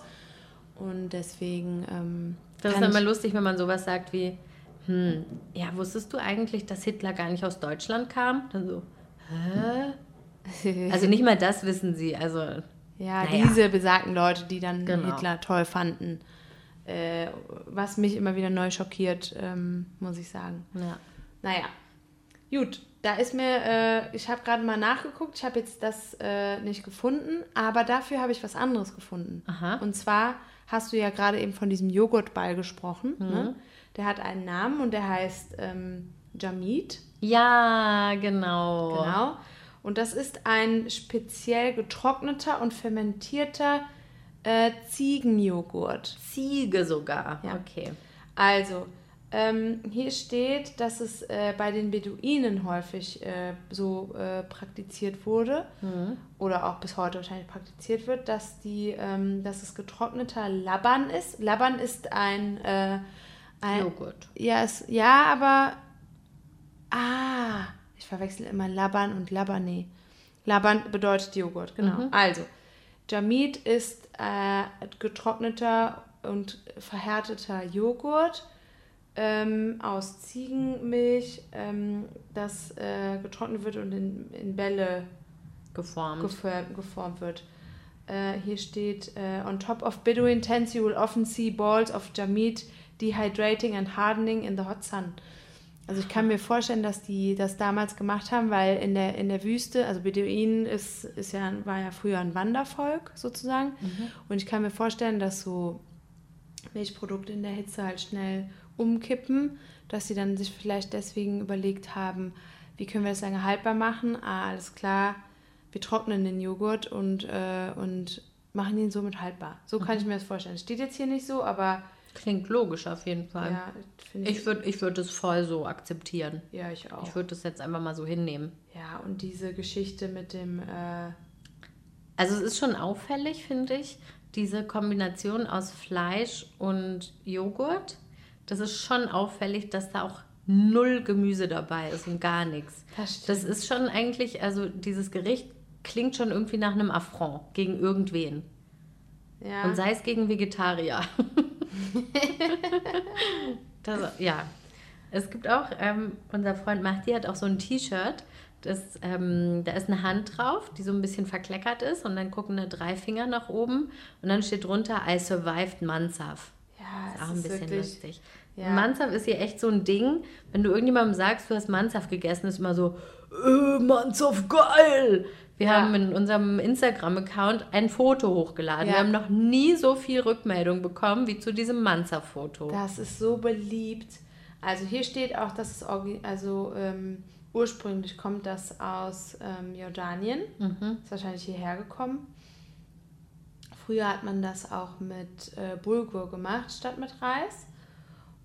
Und deswegen. Ähm, Das ist dann immer ich- lustig, wenn man sowas sagt wie, hm, ja, wusstest du eigentlich, dass Hitler gar nicht aus Deutschland kam? Dann so, hä? Also nicht mal das wissen sie. Also Ja, Naja. diese besagten Leute, die dann Genau. Hitler toll fanden. Äh, was mich immer wieder neu schockiert, ähm, muss ich sagen. ja. Naja, gut. Da ist mir, äh, ich habe gerade mal nachgeguckt, ich habe jetzt das äh, nicht gefunden, aber dafür habe ich was anderes gefunden. Aha. Und zwar hast du ja gerade eben von diesem Joghurtball gesprochen. Mhm. Ne? Der hat einen Namen und der heißt ähm, Jamid. Ja, genau. Genau. Und das ist ein speziell getrockneter und fermentierter äh, Ziegenjoghurt. Ziege sogar. Ja. Okay. Also, ähm, hier steht, dass es äh, bei den Beduinen häufig äh, so äh, praktiziert wurde oder auch bis heute wahrscheinlich praktiziert wird, dass, die, ähm, dass es getrockneter Laban ist. Laban ist ein, äh, ein Joghurt. Ja, es, ja, aber. Ah, ich verwechsel immer Laban und Labane. Laban bedeutet Joghurt, genau. Also, Jamid ist äh, getrockneter und verhärteter Joghurt ähm, aus Ziegenmilch, ähm, das äh, getrocknet wird und in, in Bälle Geformt. geformt, geformt wird. Äh, hier steht, äh, on top of Bedouin tents you will often see balls of jamid dehydrating and hardening in the hot sun. Also ich kann mir vorstellen, dass die das damals gemacht haben, weil in der, in der Wüste, also Beduinen ist, ist ja, war ja früher ein Wandervolk sozusagen. Und ich kann mir vorstellen, dass so Milchprodukte in der Hitze halt schnell umkippen, dass sie dann sich vielleicht deswegen überlegt haben, wie können wir das lange haltbar machen? Ah, alles klar, wir trocknen den Joghurt und, äh, und machen ihn somit haltbar. So kann ich mir das vorstellen. Steht jetzt hier nicht so, aber Klingt logisch auf jeden Fall. ja. Ich würde ich würd es voll so akzeptieren. ja, ich auch. Ich würde das jetzt einfach mal so hinnehmen. ja, und diese Geschichte mit dem, äh, Also es ist schon auffällig, finde ich, diese Kombination aus Fleisch und Joghurt. Das ist schon auffällig, dass da auch null Gemüse dabei ist und gar nichts. Das Das ist schon eigentlich, also dieses Gericht klingt schon irgendwie nach einem Affront gegen irgendwen. ja, Und sei es gegen Vegetarier. das, ja. Es gibt auch, ähm, unser Freund Mahdi hat auch so ein T-Shirt, das, ähm, da ist eine Hand drauf, die so ein bisschen verkleckert ist und dann gucken da drei Finger nach oben und dann steht drunter I survived Mansaf. ja, Ist auch ein ist bisschen wirklich, lustig. ja. Mansaf ist hier echt so ein Ding, wenn du irgendjemandem sagst, du hast Mansaf gegessen, ist immer so, äh, Mansaf geil. Wir Ja. haben in unserem Instagram-Account ein Foto hochgeladen. Ja. Wir haben noch nie so viel Rückmeldung bekommen wie zu diesem Mansaf-Foto. Das ist so beliebt. Also hier steht auch, dass es also ähm, ursprünglich kommt das aus ähm, Jordanien. Ist wahrscheinlich hierher gekommen. Früher hat man das auch mit äh, Bulgur gemacht statt mit Reis.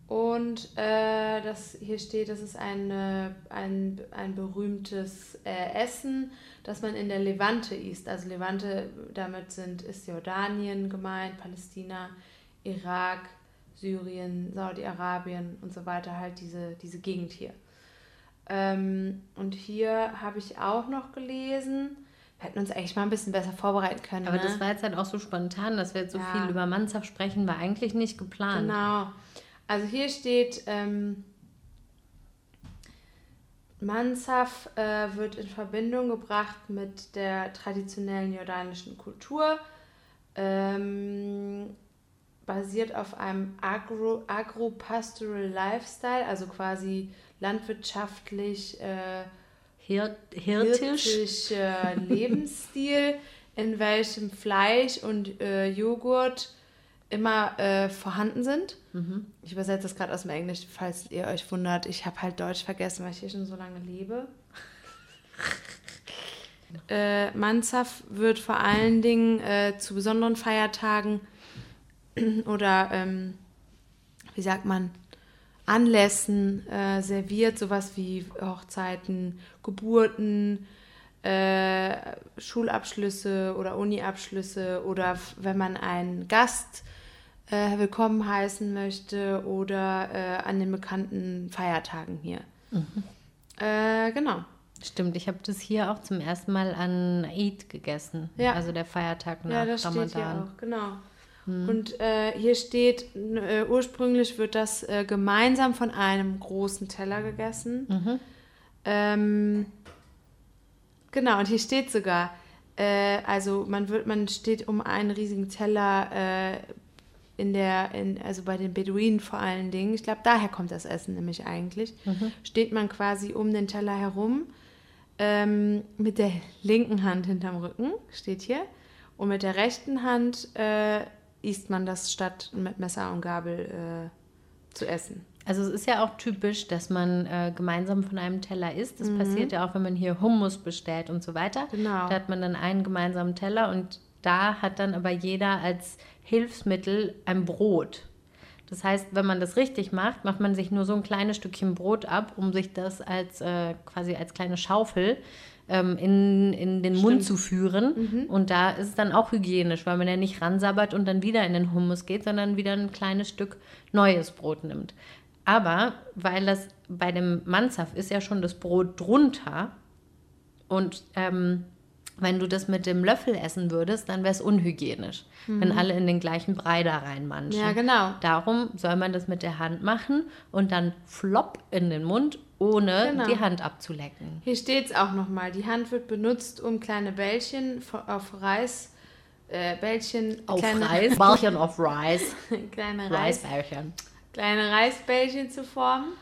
Und äh, das hier steht, das ist eine, ein, ein berühmtes äh, Essen, das man in der Levante isst. Also Levante, damit sind, ist Jordanien gemeint, Palästina, Irak, Syrien, Saudi-Arabien und so weiter, halt diese, diese Gegend hier. Ähm, und hier habe ich auch noch gelesen, wir hätten uns eigentlich mal ein bisschen besser vorbereiten können. Aber ne? das war jetzt halt auch so spontan, dass wir jetzt so Ja. viel über Mansaf sprechen, war eigentlich nicht geplant. Genau. Also hier steht, ähm, Mansaf äh, wird in Verbindung gebracht mit der traditionellen jordanischen Kultur, ähm, basiert auf einem Agro, Agro-Pastoral Lifestyle, also quasi landwirtschaftlich äh, Hir Hirtisch. hirtischer Lebensstil, in welchem Fleisch und äh, Joghurt immer äh, vorhanden sind. Ich übersetze das gerade aus dem Englisch, falls ihr euch wundert. Ich habe halt Deutsch vergessen, weil ich hier schon so lange lebe. äh, Mansaf wird vor allen Dingen äh, zu besonderen Feiertagen oder, ähm, wie sagt man, Anlässen äh, serviert, sowas wie Hochzeiten, Geburten, äh, Schulabschlüsse oder Uni-Abschlüsse oder wenn man einen Gast äh, willkommen heißen möchte oder äh, an den bekannten Feiertagen hier. Äh, genau. Stimmt, ich habe das hier auch zum ersten Mal an Eid gegessen. Ja. Also der Feiertag nach Ja, das Ramadan. steht hier auch, genau. Und äh, hier steht, äh, ursprünglich wird das äh, gemeinsam von einem großen Teller gegessen. Ähm, genau, und hier steht sogar, äh, also man wird, man steht um einen riesigen Teller äh, in der, in, also bei den Beduinen vor allen Dingen, ich glaube, daher kommt das Essen nämlich eigentlich, steht man quasi um den Teller herum ähm, mit der linken Hand hinterm Rücken, steht hier, und mit der rechten Hand äh, isst man das statt mit Messer und Gabel äh, zu essen. Also es ist ja auch typisch, dass man äh, gemeinsam von einem Teller isst. Das passiert ja auch, wenn man hier Hummus bestellt und so weiter. Genau. Da hat man dann einen gemeinsamen Teller und da hat dann aber jeder als Hilfsmittel ein Brot. Das heißt, wenn man das richtig macht, macht man sich nur so ein kleines Stückchen Brot ab, um sich das als äh, quasi als kleine Schaufel ähm, in, in den Mund zu führen. Und da ist es dann auch hygienisch, weil man ja nicht ransabbert und dann wieder in den Hummus geht, sondern wieder ein kleines Stück neues Brot nimmt. Aber weil das bei dem Mansaf ist ja schon das Brot drunter und ähm, wenn du das mit dem Löffel essen würdest, dann wäre es unhygienisch, wenn alle in den gleichen Brei da reinmanschen. Ja, genau. Darum soll man das mit der Hand machen und dann flop in den Mund, ohne Genau. die Hand abzulecken. Hier steht es auch nochmal. Die Hand wird benutzt, um kleine Bällchen auf Reis, äh, Bällchen, Auf kleine, Reis, Ballchen auf Rice, kleine, Reis, Reisbällchen. kleine Reisbällchen zu formen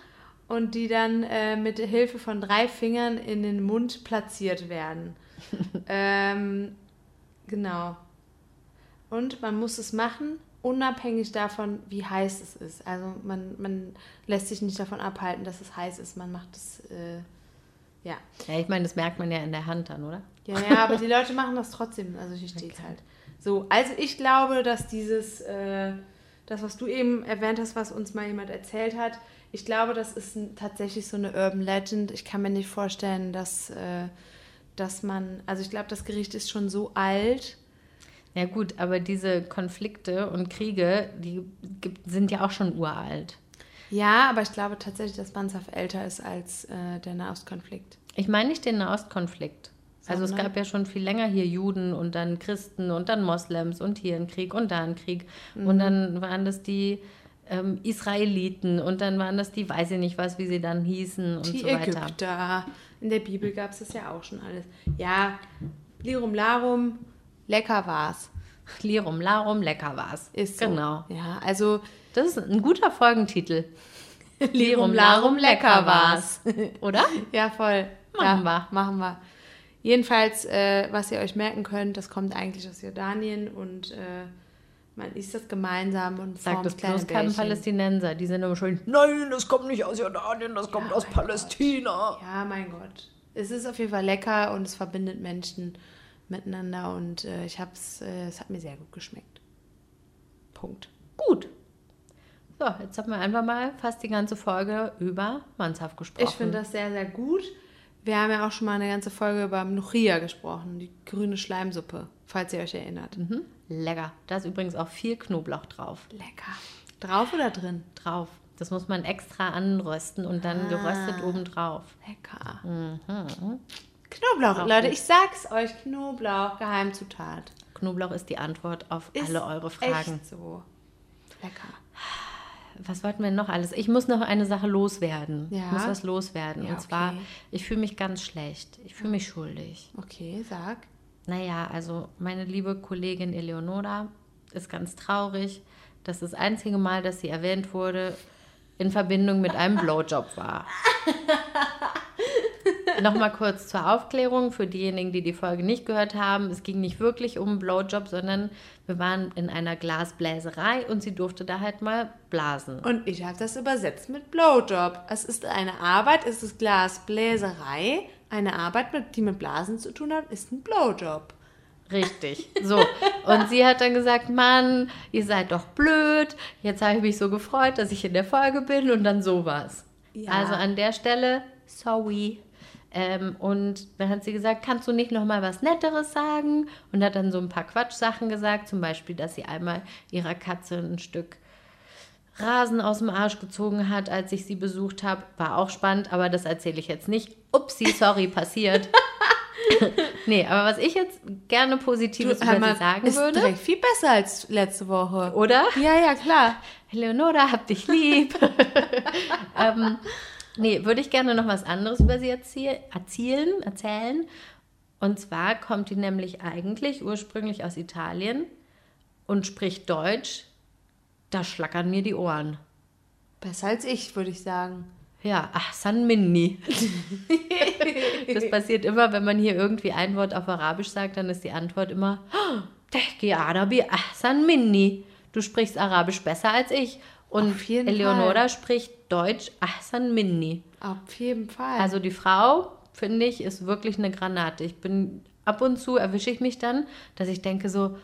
und die dann äh, mit Hilfe von drei Fingern in den Mund platziert werden. ähm, genau. Und man muss es machen, unabhängig davon, wie heiß es ist. Also man, man lässt sich nicht davon abhalten, dass es heiß ist. Man macht es, äh, ja. Ja, ich meine, das merkt man ja in der Hand dann, oder? Ja, ja, aber die Leute machen das trotzdem. Also hier steht es halt. So, also ich glaube, dass dieses, äh, das, was du eben erwähnt hast, was uns mal jemand erzählt hat, ich glaube, das ist ein, tatsächlich so eine Urban Legend. Ich kann mir nicht vorstellen, dass, äh, dass man, also ich glaube, das Gericht ist schon so alt. Ja gut, aber diese Konflikte und Kriege, die gibt, sind ja auch schon uralt. Ja, aber ich glaube tatsächlich, dass Mansaf älter ist als äh, der Nahostkonflikt. Ich meine nicht den Nahostkonflikt. Also es gab ja schon viel länger hier Juden und dann Christen und dann Moslems und hier ein Krieg und da ein Krieg. Mhm. Und dann waren das die ähm, Israeliten und dann waren das die, weiß ich nicht was, wie sie dann hießen und Die so weiter. Ägypter. In der Bibel gab es das ja auch schon alles. Ja, Lirum Larum, lecker war's. Lirum Larum, lecker war's. Ist so. Genau. Ja, also Das ist ein guter Folgentitel. Lirum Larum, lecker war's. Oder? Ja, voll. Machen ja, wir. Machen wir. Jedenfalls, äh, was ihr euch merken könnt, das kommt eigentlich aus Jordanien und äh, man isst das gemeinsam und Sagt das bloß Bällchen. Palästinenser. Die sind immer schön, nein, das kommt nicht aus Jordanien, das kommt Ja, aus mein Palästina. Ja, mein Gott. Es ist auf jeden Fall lecker und es verbindet Menschen miteinander und äh, ich hab's, äh, es hat mir sehr gut geschmeckt. Punkt. Gut. So, jetzt haben wir einfach mal fast die ganze Folge über Manshaft gesprochen. Ich finde das sehr, sehr gut. Wir haben ja auch schon mal eine ganze Folge über Mnuchia gesprochen, die grüne Schleimsuppe, falls ihr euch erinnert. Mhm. Lecker. Da ist übrigens auch viel Knoblauch drauf. Lecker. Drauf oder drin? Drauf. Das muss man extra anrösten und dann geröstet Ah. obendrauf. Lecker. Mhm. Knoblauch, Auch Leute, ich sag's euch, Knoblauch, Geheimzutat. Knoblauch ist die Antwort auf Ist alle eure Fragen. Echt so. Lecker. Was wollten wir noch alles? Ich muss noch eine Sache loswerden. Ja? Ich muss was loswerden. Ja, und zwar, okay. ich fühle mich ganz schlecht. Ich fühle mich schuldig. Okay, sag. Naja, also meine liebe Kollegin Eleonora ist ganz traurig, dass das einzige Mal, dass sie erwähnt wurde, in Verbindung mit einem Blowjob war. Nochmal kurz zur Aufklärung für diejenigen, die die Folge nicht gehört haben. Es ging nicht wirklich um einen Blowjob, sondern wir waren in einer Glasbläserei und sie durfte da halt mal blasen. Und ich habe das übersetzt mit Blowjob. Es ist eine Arbeit, es ist Glasbläserei. Eine Arbeit, mit, die mit Blasen zu tun hat, ist ein Blowjob. Richtig. So. Und sie hat dann gesagt, Mann, ihr seid doch blöd. Jetzt habe ich mich so gefreut, dass ich in der Folge bin und dann sowas. Ja. Also an der Stelle, sorry. Ähm, und dann hat sie gesagt, kannst du nicht noch mal was Netteres sagen? Und hat dann so ein paar Quatschsachen gesagt, zum Beispiel, dass sie einmal ihrer Katze ein Stück Rasen aus dem Arsch gezogen hat, als ich sie besucht habe. War auch spannend, aber das erzähle ich jetzt nicht. Upsi, sorry, passiert. nee, aber was ich jetzt gerne Positives hör über mal, sie sagen ist würde. direkt viel besser als letzte Woche. Oder? Ja, ja, klar. Eleonora, hab dich lieb. ähm, nee, würde ich gerne noch was anderes über sie erzie- erzählen, erzählen. Und zwar kommt die nämlich eigentlich ursprünglich aus Italien und spricht Deutsch. Da schlackern mir die Ohren. Besser als ich, würde ich sagen. Ja, ach, San Minni. das passiert immer, wenn man hier irgendwie ein Wort auf Arabisch sagt, dann ist die Antwort immer, "Oh, Tehki Arabi Ahsan Minni. Du sprichst Arabisch besser als ich. Und Eleonora Fall. spricht Deutsch Ahsan Minni. Auf jeden Fall. Also die Frau, finde ich, ist wirklich eine Granate. Ich bin ab und zu erwische ich mich dann, dass ich denke so,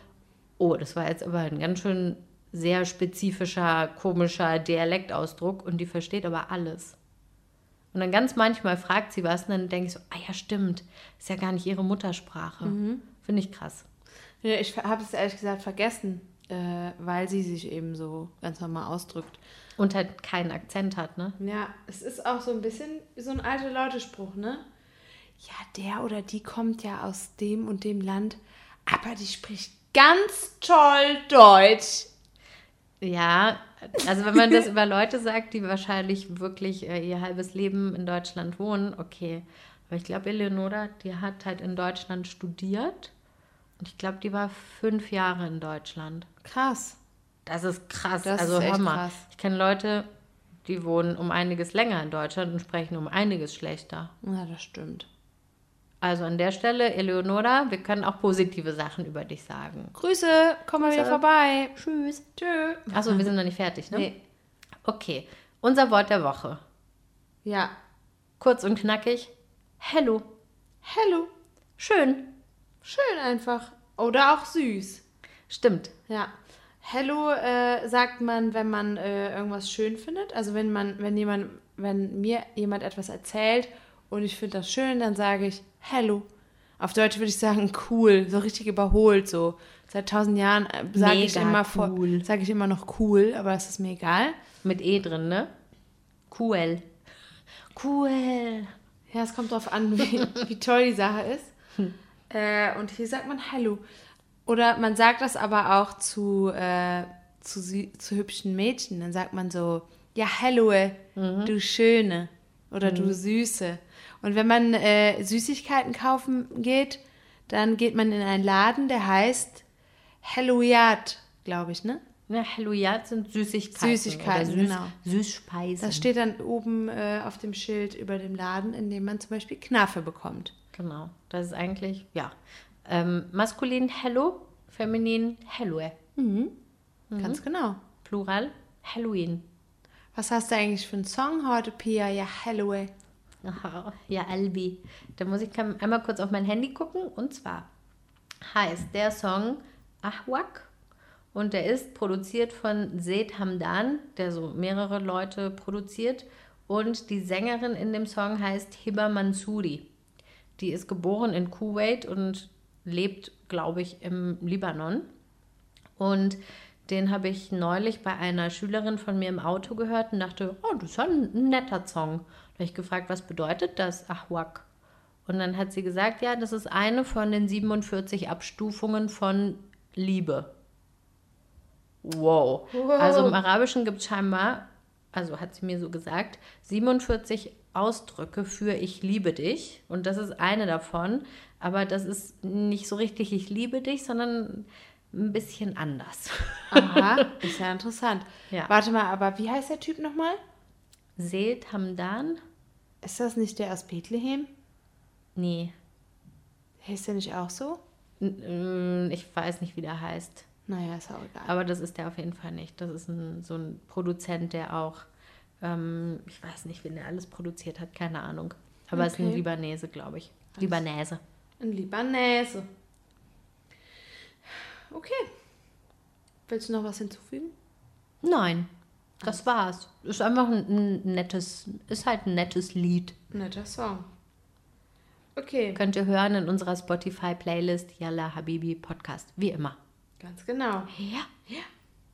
oh, das war jetzt aber ein ganz schön sehr spezifischer, komischer Dialektausdruck und die versteht aber alles. Und dann ganz manchmal fragt sie was und dann denke ich so, ah ja, stimmt, ist ja gar nicht ihre Muttersprache. Finde ich krass. Ja, ich habe es ehrlich gesagt vergessen, äh, weil sie sich eben so ganz normal ausdrückt. Und halt keinen Akzent hat, ne? Ja, es ist auch so ein bisschen so ein alter Leute-Spruch, ne? Ja, der oder die kommt ja aus dem und dem Land, aber die spricht ganz toll Deutsch. Ja, also wenn man das über Leute sagt, die wahrscheinlich wirklich äh, ihr halbes Leben in Deutschland wohnen, okay. Aber ich glaube, Eleonora, die hat halt in Deutschland studiert und ich glaube, die war fünf Jahre in Deutschland. Krass. Das ist krass. Das also ist echt mal, krass. ich kenne Leute, die wohnen um einiges länger in Deutschland und sprechen um einiges schlechter. Ja, das stimmt. Also an der Stelle, Eleonora, wir können auch positive Sachen über dich sagen. Grüße, komm mal wieder Grüße. vorbei. Tschüss. Tschö. Achso, wir sind noch nicht fertig, ne? Nee. Okay, unser Wort der Woche. Ja. Kurz und knackig. Hello. Hello. Schön. Schön einfach. Oder auch süß. Stimmt. Ja. Hello äh, sagt man, wenn man äh, irgendwas schön findet. Also wenn man, wenn jemand, wenn mir jemand etwas erzählt und ich finde das schön, dann sage ich Hello. Auf Deutsch würde ich sagen cool, so richtig überholt, so seit tausend Jahren äh, sage ich immer cool. sage ich immer noch cool, aber es ist mir egal. Mit E drin, ne? Cool. Cool. Ja, es kommt darauf an, wie, wie toll die Sache ist. Äh, und hier sagt man Hallo. Oder man sagt das aber auch zu, äh, zu, zu hübschen Mädchen. Dann sagt man so, ja, Hallo, du Schöne oder du Süße. Und wenn man äh, Süßigkeiten kaufen geht, dann geht man in einen Laden, der heißt Halloyat, glaube ich, ne? Ja, Halloyat sind Süßigkeiten. Süßigkeiten, oder Süß, genau. Süßspeisen. Das steht dann oben äh, auf dem Schild über dem Laden, in dem man zum Beispiel Knaffe bekommt. Genau. Das ist eigentlich, ja. Ähm, maskulin Hello, feminin Hello. Ganz genau. Plural Halloween. Was hast du eigentlich für einen Song heute, Pia? Ja, Halloween. Ja, Albi. Da muss ich einmal kurz auf mein Handy gucken. Und zwar heißt der Song Ahwak. Und der ist produziert von Zed Hamdan, der so mehrere Leute produziert. Und die Sängerin in dem Song heißt Hiba Mansouri. Die ist geboren in Kuwait und lebt, glaube ich, im Libanon. Und den habe ich neulich bei einer Schülerin von mir im Auto gehört und dachte, oh, das ist ja ein netter Song. Habe ich gefragt, was bedeutet das, Ahwak? Und dann hat sie gesagt, ja, das ist eine von den 47 Abstufungen von Liebe. Wow. Also im Arabischen gibt es scheinbar, also hat sie mir so gesagt, 47 Ausdrücke für ich liebe dich. Und das ist eine davon. Aber das ist nicht so richtig ich liebe dich, sondern ein bisschen anders. Aha, ist ja interessant. Ja. Warte mal, aber wie heißt der Typ nochmal? Seht Hamdan? Ist das nicht der aus Bethlehem? Nee. Heißt der nicht auch so? N- mm, Ich weiß nicht, wie der heißt. Naja, ist auch egal. Aber das ist der auf jeden Fall nicht. Das ist ein, so ein Produzent, der auch, ähm, ich weiß nicht, wen der alles produziert hat, keine Ahnung. Aber es ist ein Okay. Libanese, glaube ich. Libanese. Ein Libanese. Okay. Willst du noch was hinzufügen? Nein, das war's. Ist einfach ein, ein nettes, ist halt ein nettes Lied. Netter Song. Okay, Könnt ihr hören in unserer Spotify-Playlist Yalla Habibi Podcast. Wie immer. ganz genau. Ja.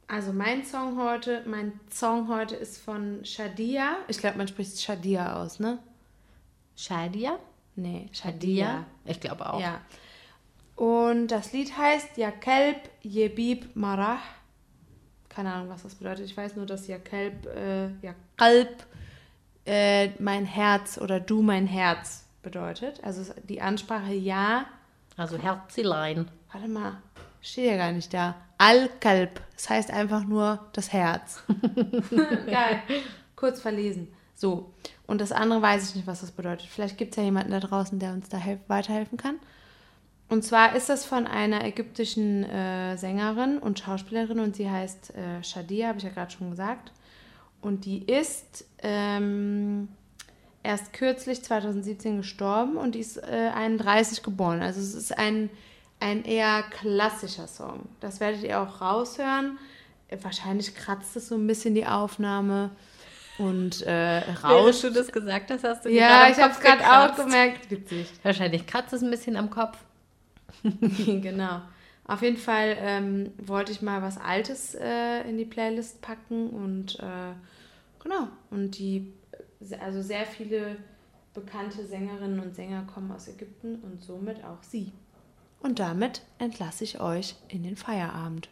Also mein Song heute, mein Song heute ist von Shadia. Ich glaube, man spricht Shadia aus, ne? Shadia? Nee, Shadia? Ich glaube auch. Ja. Und das Lied heißt Ja Kelb Yebib Marah. Keine Ahnung, was das bedeutet. Ich weiß nur, dass Ja Kelb, äh, Ja Kalb äh, mein Herz oder du mein Herz bedeutet. Also die Ansprache Ja. Also Herzilein. Warte mal, steht ja gar nicht da. Al-Kalb. Das heißt einfach nur das Herz. Geil. Kurz verlesen. So. Und das andere weiß ich nicht, was das bedeutet. Vielleicht gibt es ja jemanden da draußen, der uns da helf weiterhelfen kann. Und zwar ist das von einer ägyptischen äh, Sängerin und Schauspielerin und sie heißt äh, Shadia, habe ich ja gerade schon gesagt. Und die ist ähm, erst kürzlich 2017 gestorben und die ist äh, 31 geboren. Also es ist ein, ein eher klassischer Song. Das werdet ihr auch raushören. Wahrscheinlich kratzt es so ein bisschen die Aufnahme und äh, Während rauscht. du das gesagt hast, hast du Ja, ich habe es gerade auch gemerkt. Witzig. Wahrscheinlich kratzt es ein bisschen am Kopf. genau. Auf jeden Fall ähm, wollte ich mal was Altes äh, in die Playlist packen und äh, genau. Und die, also sehr viele bekannte Sängerinnen und Sänger kommen aus Ägypten und somit auch sie. Und damit entlasse ich euch in den Feierabend.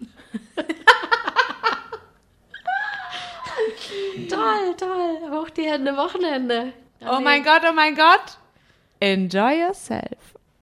Toll, toll. Hoch die Hände, Wochenende. Oh mein Gott, oh mein Gott! Enjoy yourself.